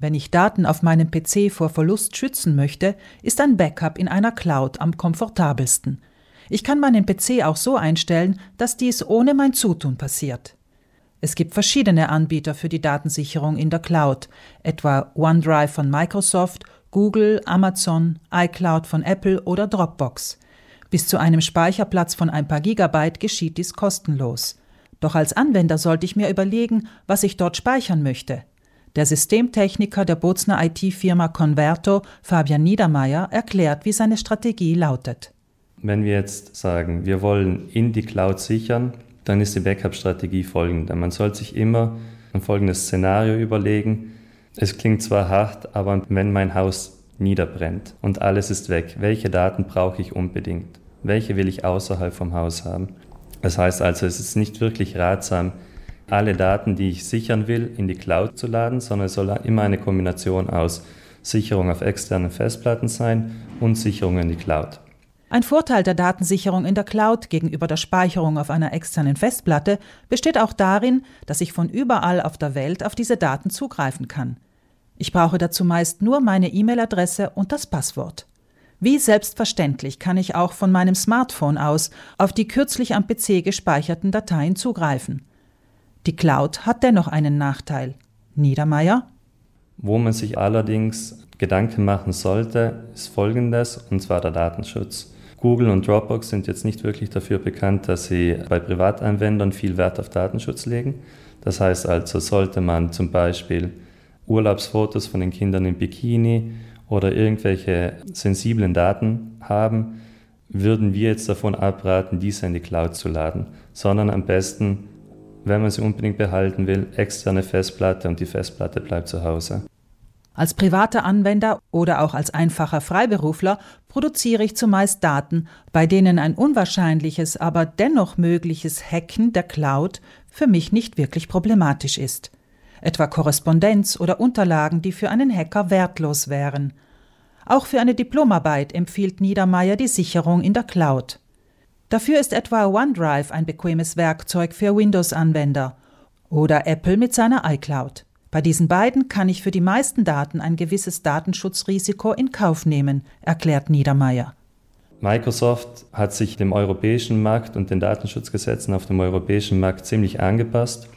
Wenn ich Daten auf meinem PC vor Verlust schützen möchte, ist ein Backup in einer Cloud am komfortabelsten. Ich kann meinen PC auch so einstellen, dass dies ohne mein Zutun passiert. Es gibt verschiedene Anbieter für die Datensicherung in der Cloud, etwa OneDrive von Microsoft, Google, Amazon, iCloud von Apple oder Dropbox. Bis zu einem Speicherplatz von ein paar Gigabyte geschieht dies kostenlos. Doch als Anwender sollte ich mir überlegen, was ich dort speichern möchte. Der Systemtechniker der Bozner IT-Firma Converto, Fabian Niedermeyer, erklärt, wie seine Strategie lautet. Wenn wir jetzt sagen, wir wollen in die Cloud sichern, dann ist die Backup-Strategie folgende. Man soll sich immer ein folgendes Szenario überlegen. Es klingt zwar hart, aber wenn mein Haus niederbrennt und alles ist weg, welche Daten brauche ich unbedingt? Welche will ich außerhalb vom Haus haben? Das heißt also, es ist nicht wirklich ratsam, alle Daten, die ich sichern will, in die Cloud zu laden, sondern es soll immer eine Kombination aus Sicherung auf externen Festplatten sein und Sicherung in die Cloud. Ein Vorteil der Datensicherung in der Cloud gegenüber der Speicherung auf einer externen Festplatte besteht auch darin, dass ich von überall auf der Welt auf diese Daten zugreifen kann. Ich brauche dazu meist nur meine E-Mail-Adresse und das Passwort. Wie selbstverständlich kann ich auch von meinem Smartphone aus auf die kürzlich am PC gespeicherten Dateien zugreifen. Die Cloud hat dennoch einen Nachteil. Niedermeyer? Wo man sich allerdings Gedanken machen sollte, ist folgendes, und zwar der Datenschutz. Google und Dropbox sind jetzt nicht wirklich dafür bekannt, dass sie bei Privatanwendern viel Wert auf Datenschutz legen. Das heißt also, sollte man zum Beispiel Urlaubsfotos von den Kindern im Bikini oder irgendwelche sensiblen Daten haben, würden wir jetzt davon abraten, diese in die Cloud zu laden, sondern am besten, wenn man sie unbedingt behalten will, externe Festplatte und die Festplatte bleibt zu Hause. Als privater Anwender oder auch als einfacher Freiberufler produziere ich zumeist Daten, bei denen ein unwahrscheinliches, aber dennoch mögliches Hacken der Cloud für mich nicht wirklich problematisch ist. Etwa Korrespondenz oder Unterlagen, die für einen Hacker wertlos wären. Auch für eine Diplomarbeit empfiehlt Niedermeyer die Sicherung in der Cloud. Dafür ist etwa OneDrive ein bequemes Werkzeug für Windows-Anwender oder Apple mit seiner iCloud. Bei diesen beiden kann ich für die meisten Daten ein gewisses Datenschutzrisiko in Kauf nehmen, erklärt Niedermeyer. Microsoft hat sich dem europäischen Markt und den Datenschutzgesetzen auf dem europäischen Markt ziemlich angepasst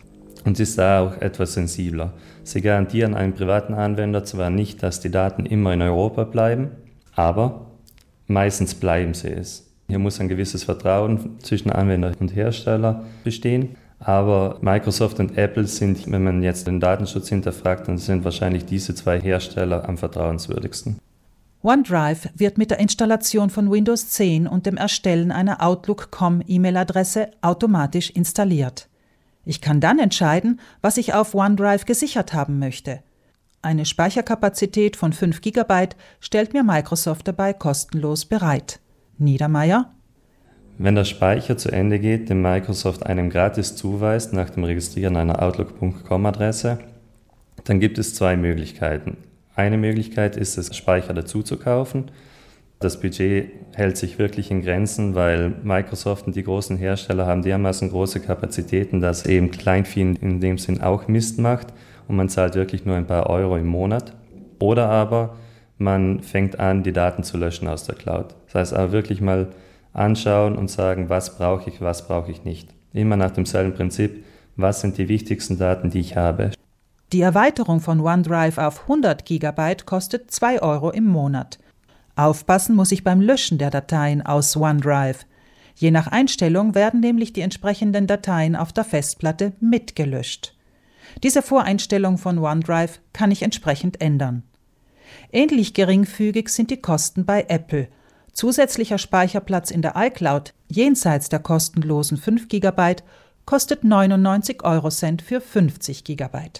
und ist da auch etwas sensibler. Sie garantieren einem privaten Anwender zwar nicht, dass die Daten immer in Europa bleiben, aber meistens bleiben sie es. Hier muss ein gewisses Vertrauen zwischen Anwender und Hersteller bestehen. Aber Microsoft und Apple sind, wenn man jetzt den Datenschutz hinterfragt, dann sind wahrscheinlich diese zwei Hersteller am vertrauenswürdigsten. OneDrive wird mit der Installation von Windows 10 und dem Erstellen einer Outlook.com E-Mail-Adresse automatisch installiert. Ich kann dann entscheiden, was ich auf OneDrive gesichert haben möchte. Eine Speicherkapazität von 5 GB stellt mir Microsoft dabei kostenlos bereit. Niedermeyer wenn der Speicher zu Ende geht, den Microsoft einem gratis zuweist nach dem Registrieren einer Outlook.com-Adresse, dann gibt es zwei Möglichkeiten. Eine Möglichkeit ist es, Speicher dazu zu kaufen. Das Budget hält sich wirklich in Grenzen, weil Microsoft und die großen Hersteller haben dermaßen große Kapazitäten, dass eben Kleinvieh in dem Sinn auch Mist macht und man zahlt wirklich nur ein paar Euro im Monat. Oder aber man fängt an, die Daten zu löschen aus der Cloud. Das heißt aber wirklich mal anschauen und sagen, was brauche ich, was brauche ich nicht. Immer nach demselben Prinzip, was sind die wichtigsten Daten, die ich habe. Die Erweiterung von OneDrive auf 100 GB kostet 2 Euro im Monat. Aufpassen muss ich beim Löschen der Dateien aus OneDrive. Je nach Einstellung werden nämlich die entsprechenden Dateien auf der Festplatte mitgelöscht. Diese Voreinstellung von OneDrive kann ich entsprechend ändern. Ähnlich geringfügig sind die Kosten bei Apple – Zusätzlicher Speicherplatz in der iCloud jenseits der kostenlosen 5 GB kostet 99 Euro Cent für 50 GB.